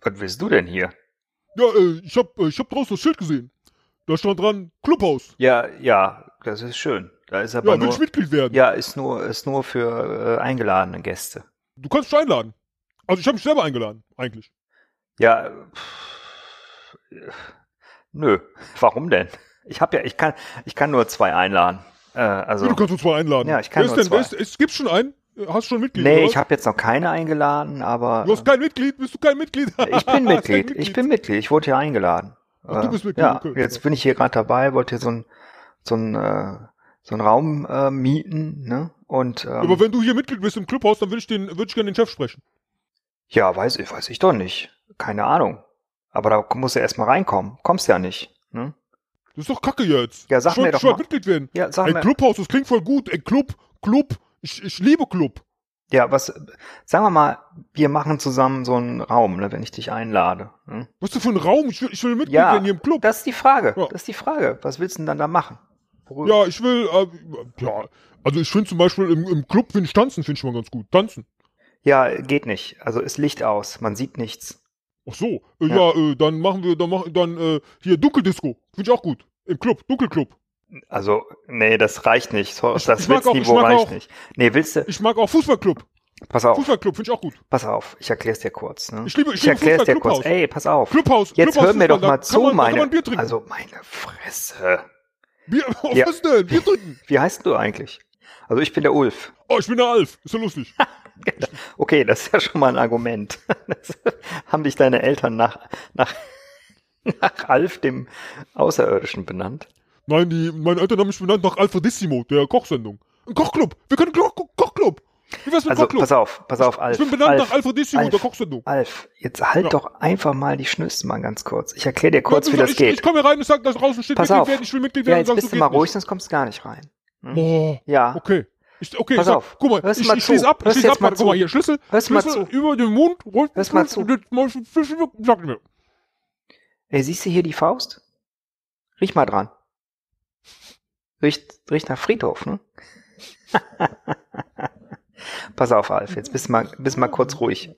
Was willst du denn hier? Ja, äh, ich hab, äh, ich hab draußen das Schild gesehen. Da stand dran Clubhaus. Ja, ja, das ist schön. Da ist aber Ja, will nur, ich Mitglied werden. ja, ist nur, ist nur für äh, eingeladene Gäste. Du kannst mich einladen. Also ich habe mich selber eingeladen, eigentlich. Ja, pff, nö. Warum denn? Ich habe ja, ich kann, ich kann nur zwei einladen. Äh, also, Ja, du kannst uns zwei einladen. Ja, ich kann Wer ist nur denn, zwei. ist, es gibt schon einen? Hast du schon Mitglied? nee, oder ich habe jetzt noch keine eingeladen, aber Du hast kein Mitglied? Bist du kein Mitglied? ich bin kein Mitglied. Ich bin Mitglied. Ich wurde hier eingeladen. Ach, du Äh, bist Mitglied, Ja, okay. jetzt bin ich hier gerade dabei, wollte hier so ein so ein äh, so einen Raum äh, mieten, ne? Und ähm, Aber wenn du hier Mitglied bist im Clubhaus, dann würde ich den, würde ich gerne den Chef sprechen. ja, weiß ich, weiß ich doch nicht. Keine Ahnung. Aber da musst du erst mal reinkommen. Kommst ja nicht. Ne? Das ist doch Kacke jetzt. Ja, sag ich mir doch mal. Mitglied werden. Ja, sag Ein mir. Clubhaus, das klingt voll gut. Ein Club, Club. Ich, ich liebe Club. Ja, was? Sagen wir mal, wir machen zusammen so einen Raum, ne, wenn ich dich einlade. Ne? Was ist das für ein Raum? Ich will, ich will Mitglied Ja, hier im Club. das ist die Frage. Ja. Das ist die Frage. Was willst du denn dann da machen? Worüber- Ja, ich will, äh, ja, also ich finde zum Beispiel im, im Club finde ich tanzen, finde ich mal ganz gut. Tanzen. ja, geht nicht. Also ist Licht aus. Man sieht nichts. Ach so, äh, Ja. ja, äh, dann machen wir, dann machen, dann äh, hier Dunkeldisco, finde ich auch gut. Im Club, Dunkelclub. Also, nee, das reicht nicht. So, Ich- das ich mag auch- Witzniveau reicht auch- nicht. Nee, willst du? Ich mag auch Fußballclub. Pass auf, Fußballclub finde ich auch gut. pass auf. Ich erklär's dir kurz. Ne? Ich liebe- ich ich liebe erklär's dir kurz. Ey, pass auf. Clubhaus. Jetzt Clubhaus hör mir doch mal zu, man, meine. Also meine Fresse. Bier, oh, Ja. was denn? Bier trinken. Wie heißt du eigentlich? Also ich bin der Ulf. Oh, ich bin der Alf. Ist ja lustig. Okay, das ist ja schon mal ein Argument. Das haben dich deine Eltern nach, nach, nach Alf, dem Außerirdischen, benannt. Nein, die, meine Eltern haben mich benannt nach Alfredissimo, der Kochsendung. Ein Kochclub. Wir können Koch, Koch, Kochclub. Wie wär's mit Also Kochclub? pass auf, pass auf, Alf. ich bin benannt Alf, nach Alfredissimo, Alf. der Kochsendung. Alf, jetzt halt Ja. doch einfach mal die Schnüsse mal ganz kurz. Ich erkläre dir kurz, Ja, wie das ich, geht. Ich komme hier rein und sag, da draußen steht Pass Mitglied auf. werden, ich will Mitglied Ja, werden. jetzt sagst bist du, mal ruhig, sonst kommst du gar nicht rein. nicht. Boah. Ja. Okay. Ich, okay, Pass sag, auf. guck mal, Hörst ich, mal ich schließe ab, ich schließe ab, mal guck mal hier, Schlüssel, Hörst mal Schlüssel zu. über den Mund, ruhig, Hörst mal zu. Sag mir. Ey, siehst du hier die Faust? Riech mal dran. Riecht, riecht nach Friedhof, ne? Pass auf, Alf, jetzt bist mal, bist mal kurz ruhig.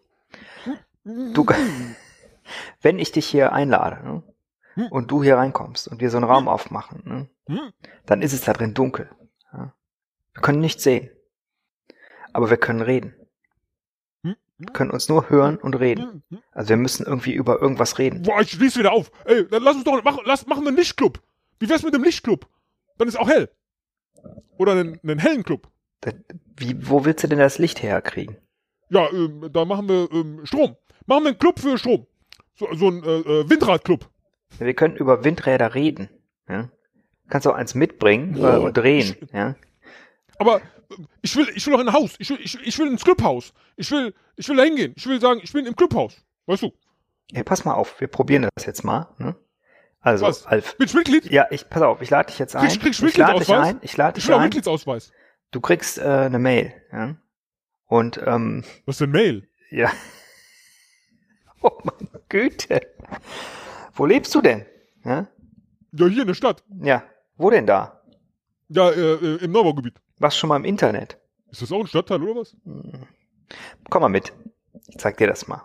Du, wenn ich dich hier einlade, ne? Und du hier reinkommst und wir so einen Raum aufmachen, ne? Dann ist es da drin dunkel. Ja? Wir können nichts sehen. Aber wir können reden. Wir können uns nur hören und reden. Also wir müssen irgendwie über irgendwas reden. Boah, ich schließe wieder auf. Ey, dann lass uns doch, mach, lass, machen wir einen Lichtclub. Wie wär's mit dem Lichtclub? Dann ist auch hell. Oder einen, einen hellen Club. Wie, wo willst du denn das Licht herkriegen? Ja, ähm, da machen wir ähm, Strom. Machen wir einen Club für Strom. So, so ein äh, äh, Windradclub. Wir können über Windräder reden. Ja? Kannst auch eins mitbringen äh, und drehen. Ja? Aber äh, ich will, ich will in ein Haus. Ich will, ich, ich will ins Clubhaus. Ich will, ich will da hingehen. Ich will sagen, ich bin im Clubhaus. Weißt du? Hey, pass mal auf, wir probieren das jetzt mal. Ne? Also, Was? Alf. Bin ich Mitglied? Ja, ich, pass auf, ich lade dich jetzt ein. Krieg- krieg ich ich lade dich ein. Ich lade Ich dich will auch ein. Mitgliedsausweis. Du kriegst äh, eine Mail. Ja? Und, ähm, Was ist denn Mail? ja. Oh meine Güte. Wo lebst du denn? Ja? Ja, hier in der Stadt. Ja. Wo denn da? Ja, äh, äh, im Neubaugebiet. Warst schon mal im Internet? Ist das auch ein Stadtteil oder was? Komm mal mit. Ich zeig dir das mal.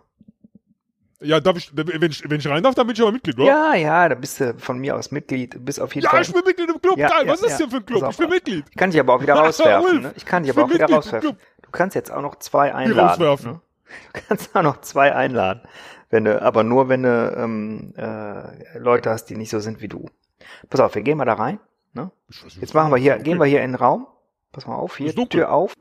Ja, darf ich, wenn ich, wenn ich rein darf, dann bin ich aber Mitglied, oder? Ja, ja, da bist du von mir aus Mitglied. Bist auf jeden Ja, Fall. ich bin Mitglied im Club. Ja, Geil, ja, was ist das ja. denn für ein Club? Pass Ich bin auf. Mitglied. Ich kann dich aber auch wieder rauswerfen. Ne? Ich kann dich ich aber auch wieder Mitglied im rauswerfen. Du kannst jetzt auch noch zwei einladen. rauswerfen. Ne? Du kannst auch noch zwei einladen. Wenn du, aber nur wenn du ähm, äh, Leute hast, die nicht so sind wie du. Pass auf, wir gehen mal da rein. Ne? Jetzt machen wir hier, gehen wir hier in den Raum. Pass mal auf, hier. Tür auf.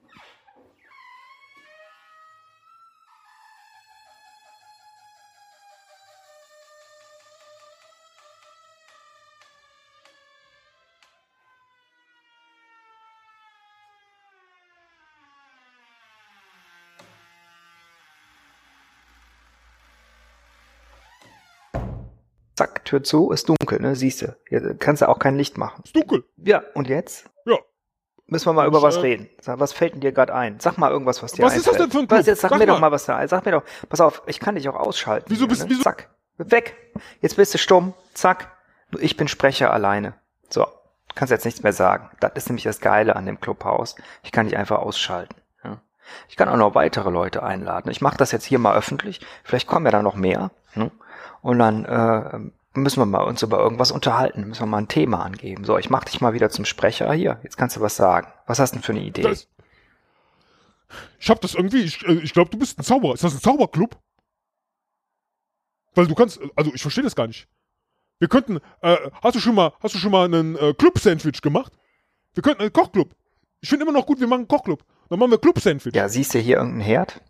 Zack, Tür zu, ist dunkel, ne? Siehst du. Kannst du auch kein Licht machen. Ist dunkel. Ja, und jetzt? Ja. Müssen wir mal Ich, über was äh, reden. Sag, was fällt denn dir gerade ein? Sag mal irgendwas, was dir Was ist das einfällt. denn für ein Was, Club? jetzt sag, Sag mir doch mal. mal, was da Sag mir doch. Pass auf, ich kann dich auch ausschalten. Wieso bist- ne? wieso- Zack. Weg. Jetzt bist du stumm. Zack. Nur Ich bin Sprecher alleine. So. Kannst jetzt nichts mehr sagen. Das ist nämlich das Geile an dem Clubhaus. Ich kann dich einfach ausschalten. Ja. Ich kann auch noch weitere Leute einladen. Ich mache das jetzt hier mal öffentlich. Vielleicht kommen ja dann noch mehr. Ne? Und dann äh, müssen wir mal uns über irgendwas unterhalten, müssen wir mal ein Thema angeben. So, ich mach dich mal wieder zum Sprecher. Hier, jetzt kannst du was sagen. Was hast du denn für eine Idee? Das, ich hab das irgendwie, ich, äh, ich glaube, du bist ein Zauberer. Ist das ein Zauberclub? Weil du kannst, also ich verstehe das gar nicht. Wir könnten, äh, hast du schon mal, hast du schon mal einen äh, Club-Sandwich gemacht? Wir könnten einen Kochclub. Ich finde immer noch gut, wir machen einen Kochclub. Dann machen wir Club-Sandwich. ja, siehst du hier irgendeinen Herd?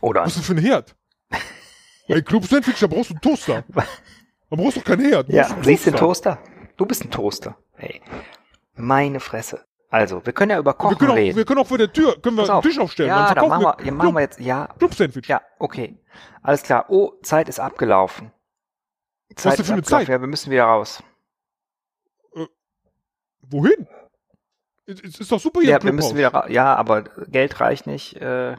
Oder Was ist das für ein Herd? Ey, Club-Sandwich, da brauchst du einen Toaster. Da brauchst du doch keinen Herd. Du Ja, siehst du den Toaster? Du bist ein Toaster. Hey, meine Fresse. Also, wir können ja über Wir Kochen können, auch, reden. wir können auch vor der Tür, können wir einen. Tisch aufstellen. Ja, dann dann machen wir, ja, machen wir Club, jetzt, ja, Club-Sandwich. ja, okay. Alles klar. Oh, Zeit ist abgelaufen. Zeit denn für eine. Zeit? Ja, wir müssen wieder raus. Wohin? Es es ist doch super hier Ja, wir müssen wieder raus. Ja, aber Geld reicht nicht. Äh,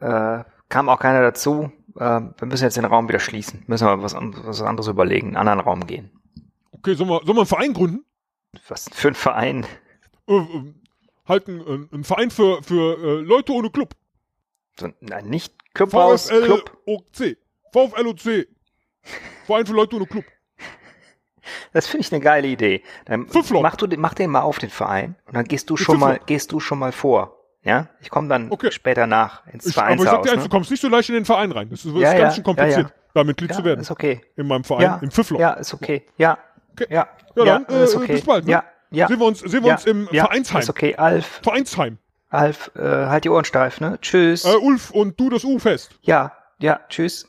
äh, kam auch keiner dazu. Äh, wir müssen jetzt den Raum wieder schließen. Müssen wir was, was anderes überlegen, einen anderen Raum gehen. Okay, sollen wir, sollen wir einen Verein gründen? Was für ein Verein? Äh, äh, halt einen, einen Verein für, für äh, Leute ohne Club. So, nein, nicht Clubhaus, Club. VfLOC. VfLOC. Verein für Leute ohne Club. Das finde ich eine geile Idee. Dann mach, du, den- mach den mal auf den Verein und dann gehst du schon mal, gehst du schon mal vor. Ja, ich komme dann Okay. später nach ins Ich, aber ich sag Vereinshaus. dir eins, du Ne? kommst nicht so leicht in den Verein rein. Das ist, Ja, ist ja, ganz schön kompliziert, ja, da Mitglied zu werden. ist okay. In meinem Verein, im Pfiffloch. ja, ist okay. Ja, Okay. ja, Ja, dann, äh, okay. bis bald, ne? Ja, ja. Sehen wir uns, sehen wir uns im Vereinsheim. Ist okay. Alf, Vereinsheim. Alf, äh, halt die Ohren steif, ne? Tschüss. Äh, Ulf und du das U fest. Ja, ja, tschüss.